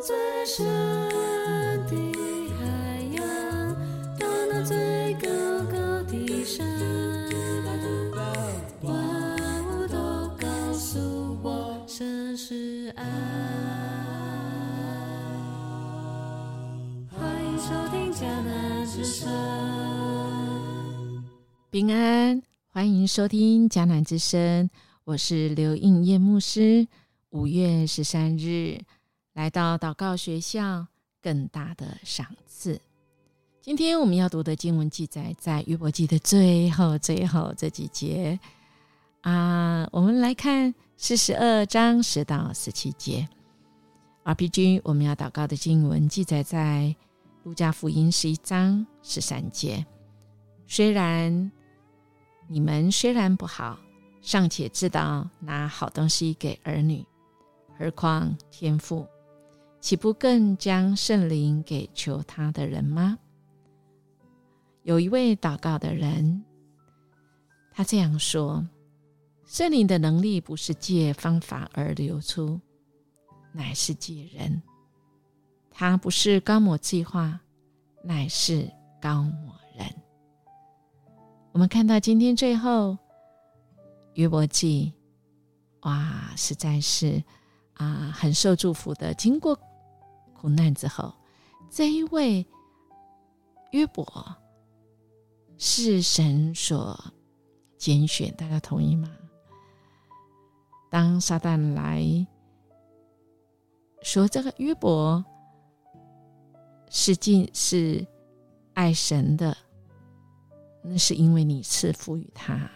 最深的海洋，到那最高高的山，万物都告诉我，神是爱。欢迎收听迦南之声。平安，欢迎收听迦南之声，我是刘应叶牧师。五月十三日，来到祷告学校，更大的赏赐。今天我们要读的经文记载在约伯记的最后最后这几节啊。我们来看四十二章十到十七节。RPG 我们要祷告的经文记载在路加福音十一章十三节。虽然你们虽然不好，尚且知道拿好东西给儿女。何况天父，岂不更将圣灵给求他的人吗？有一位祷告的人，他这样说：圣灵的能力不是借方法而流出，乃是借人。他不是高抹计划，乃是高抹人。我们看到今天最后约伯记，哇，实在是。啊，很受祝福的。经过苦难之后，这一位约伯是神所拣选，大家同意吗？当撒旦来说这个约伯是尽是爱神的，那是因为你赐福于他。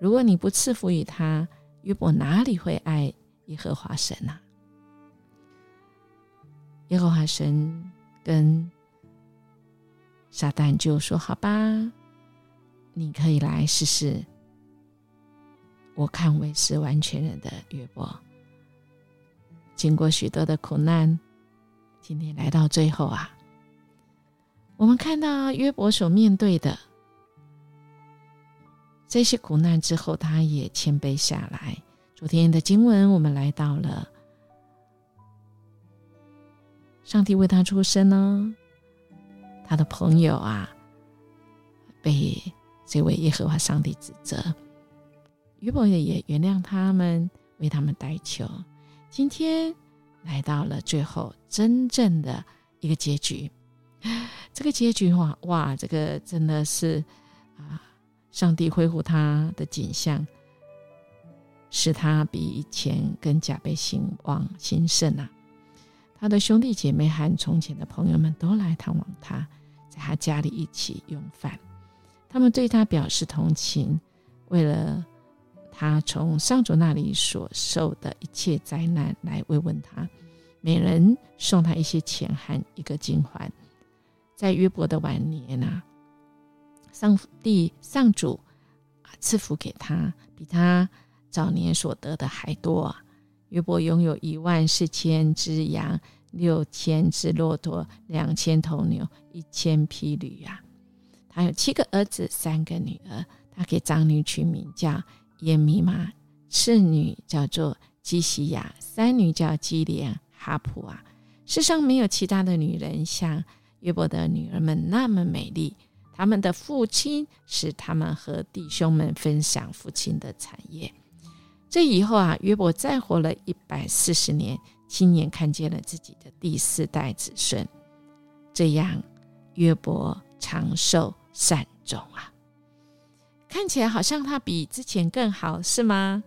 如果你不赐福于他，约伯哪里会爱？耶和华神呢，耶和华神跟撒旦就说：“好吧，你可以来试试。我看为是完全人的约伯，经过许多的苦难，今天来到最后啊，我们看到约伯所面对的这些苦难之后，他也谦卑下来。”昨天的经文，我们来到了上帝为他出生呢。他的朋友啊，被这位耶和华上帝指责，约伯也原谅他们，为他们代求。今天来到了最后真正的一个结局，这个结局哇哇，这个真的是啊，上帝恢复他的景象。使他比以前更加被兴旺兴盛啊！他的兄弟姐妹和从前的朋友们都来探望他，在他家里一起用饭。他们对他表示同情，为了他从上主那里所受的一切灾难来慰问他，每人送他一些钱和一个金环。在约伯的晚年啊，上帝上主赐福给他，比他。早年所得的还多啊！约伯拥有一万四千只羊，六千只骆驼，两千头牛，一千匹驴啊！他有七个儿子，三个女儿。他给长女取名叫耶米玛，次女叫做基西亚，三女叫基连、哈普啊。世上没有其他的女人像约伯的女儿们那么美丽。他们的父亲使他们和弟兄们分享父亲的产业。这以后啊，约伯再活了一百四十年，亲眼看见了自己的第四代子孙。这样，约伯长寿善终啊，看起来好像他比之前更好，是吗？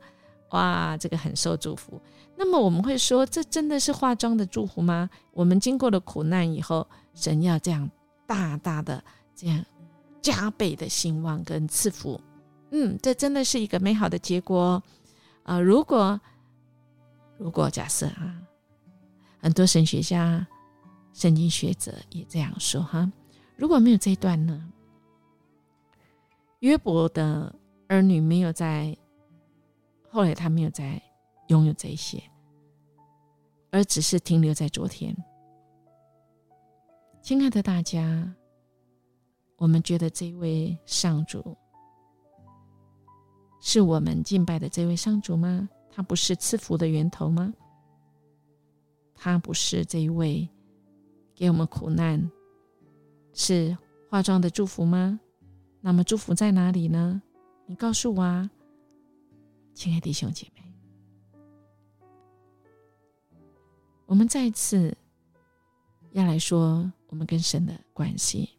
哇，这个很受祝福。那么我们会说，这真的是化妆的祝福吗？我们经过了苦难以后，神要这样大大的这样加倍的兴旺跟赐福。嗯，这真的是一个美好的结果。啊，如果如果假设啊，很多神学家、圣经学者也这样说哈，如果没有这一段呢，约伯的儿女没有在，后来他没有在拥有这些，而只是停留在昨天。亲爱的大家，我们觉得这位上主。是我们敬拜的这位上主吗？他不是赐福的源头吗？他不是这一位给我们苦难，是化妆的祝福吗？那么祝福在哪里呢？你告诉我啊，亲爱的弟兄姐妹，我们再次要来说我们跟神的关系，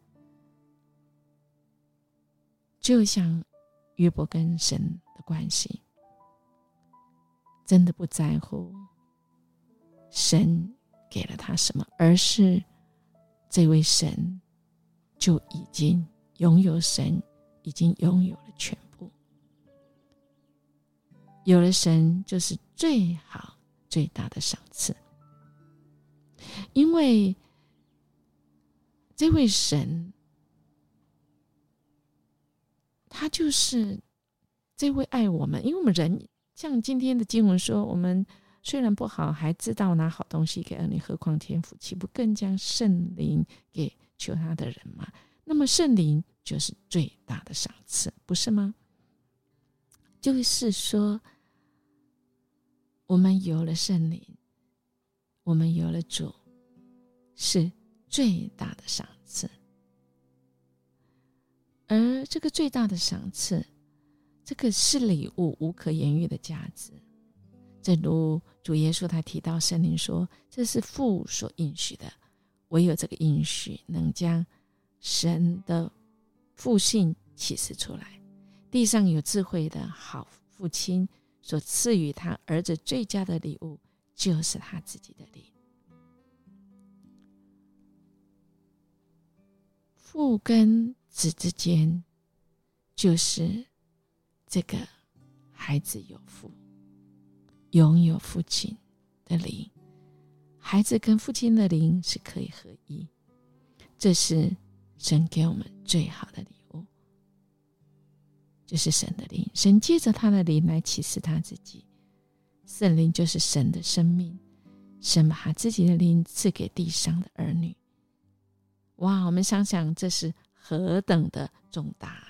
就像约伯跟神的关系，真的不在乎神给了他什么，而是这位神就已经拥有神，已经拥有了全部。有了神，就是最好、最大的赏赐。因为这位神，他就是这位爱我们。因为我们人像今天的经文说，我们虽然不好，还知道拿好东西给儿女，何况天父岂不更将圣灵给求他的人吗？那么圣灵就是最大的赏赐，不是吗？就是说，我们有了圣灵，我们有了主，是最大的赏赐。而这个最大的赏赐，这个是礼物，无可言喻的价值。正如主耶稣他提到圣灵说：“这是父所应许的，唯有这个应许能将神的父性启示出来。地上有智慧的好父亲所赐予他儿子最佳的礼物，就是他自己的灵。父跟子之间，就是这个孩子有父。”拥有父亲的灵，孩子跟父亲的灵是可以合一，这是神给我们最好的礼物，就是神的灵。神借着他的灵来启示他自己，圣灵就是神的生命，神把自己的灵赐给地上的儿女。哇，我们想想，这是何等的重大！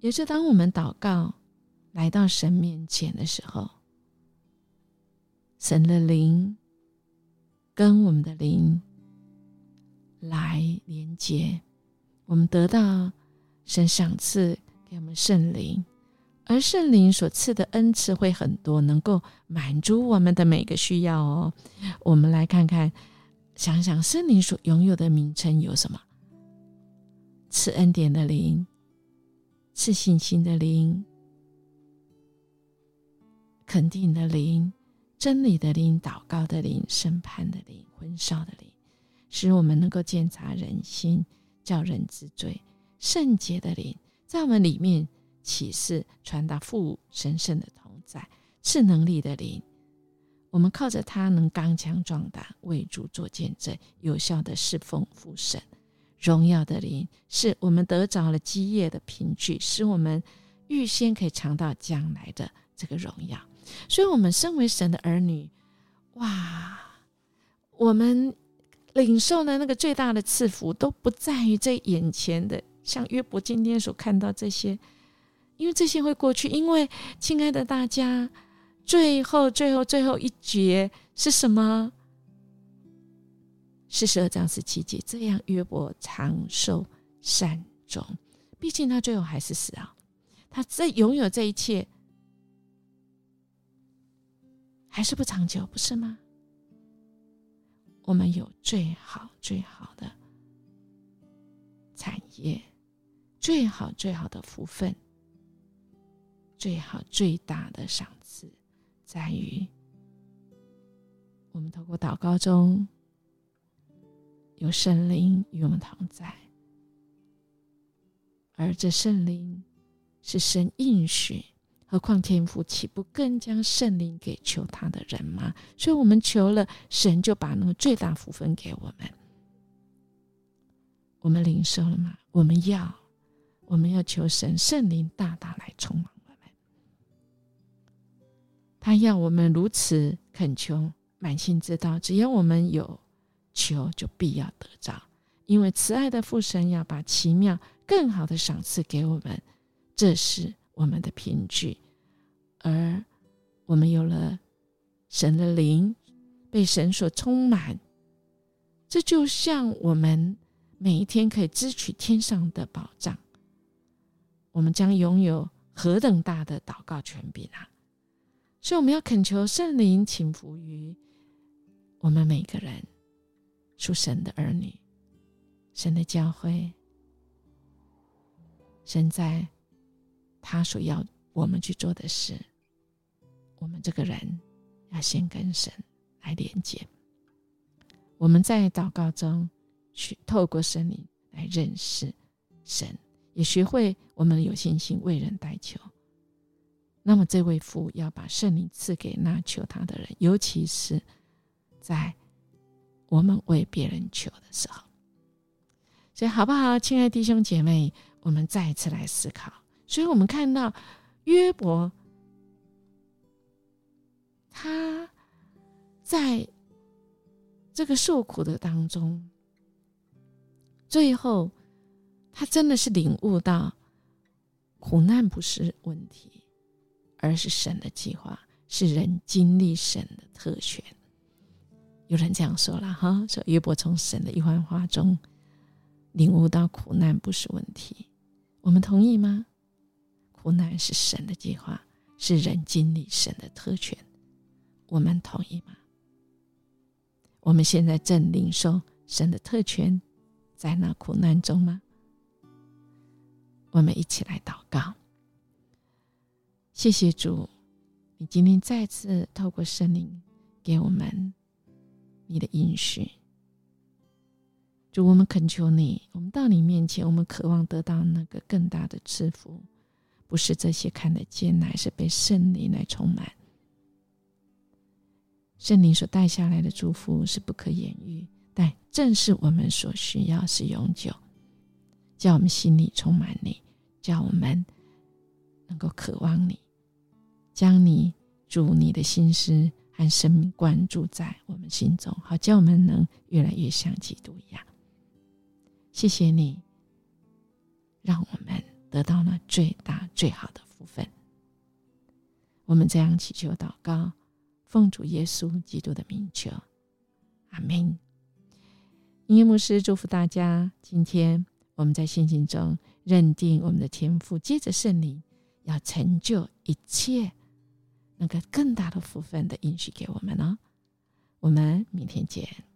也是当我们祷告。来到神面前的时候，神的灵跟我们的灵来连接，我们得到神赏赐给我们圣灵，而圣灵所赐的恩赐会很多，能够满足我们的每个需要哦。我们来看看，想想圣灵所拥有的名称有什么？赐恩典的灵，赐信心的灵。肯定的灵，真理的灵，祷告的灵，审判的灵，婚烧的灵，使我们能够检查人心，叫人知罪。圣洁的灵，在我们里面启示传达父神圣的同在。赐能力的灵，我们靠着它能刚强壮胆，为主做见证，有效的侍奉父神。荣耀的灵，是我们得着了基业的凭据，使我们预先可以尝到将来的这个荣耀。所以，我们身为神的儿女，哇，我们领受的那个最大的赐福，都不在于这眼前的，像约伯今天所看到这些，因为这些会过去。因为，亲爱的大家，最后、最后、最后一节是什么？四十二章十七节，这样约伯长寿善终。毕竟他最后还是死啊，他在拥有这一切。还是不长久，不是吗？我们有最好最好的产业，最好最好的福分，最好最大的赏赐，在于我们透过祷告中有圣灵与我们同在，而这圣灵是神应许。何况天父岂不更将圣灵给求他的人吗？所以，我们求了，神就把那个最大福分给我们。我们领受了吗？我们要，我们要求神圣灵大大来充满我们。他要我们如此恳求，满心知道，只要我们有求，就必要得着。因为慈爱的父神要把奇妙、更好的赏赐给我们，这是。我们的凭据，而我们有了神的灵被神所充满，这就像我们每一天可以支取天上的宝藏，我们将拥有何等大的祷告权柄啊！所以我们要恳求圣灵请服于我们每个人，属神的儿女，神的教会，神在他所要我们去做的事，我们这个人要先跟神来连接。我们在祷告中去透过圣灵来认识神，也学会我们有信心为人代求。那么，这位父要把圣灵赐给那求他的人，尤其是在我们为别人求的时候。所以，好不好，亲爱弟兄姐妹，我们再一次来思考。所以我们看到约伯，他在这个受苦的当中，最后他真的是领悟到苦难不是问题。而是神的计划，是人经历神的特权。有人这样说了哈，说约伯从神的一番话中领悟到苦难不是问题。我们同意吗？苦难是神的计划，是人经历神的特权。我们同意吗？我们现在正领受神的特权，在那苦难中吗？我们一起来祷告。谢谢主，你今天再次透过圣灵给我们你的应许。主，我们恳求你，我们到你面前，我们渴望得到那个更大的赐福，不是这些看得见，乃是被圣灵来充满。圣灵所带下来的祝福是不可言喻，但正是我们所需要，是永久，叫我们心里充满你，叫我们能够渴望你。将你主你的心思和生命关注在我们心中，好叫我们能越来越像基督一样。谢谢你，让我们得到了最大最好的福分。我们这样祈求祷告，奉主耶稣基督的名求，阿门。音乐牧师祝福大家。今天我们在信心中认定我们的天赋，接着圣灵要成就一切。那个更大的福分的应许给我们呢？我们明天见。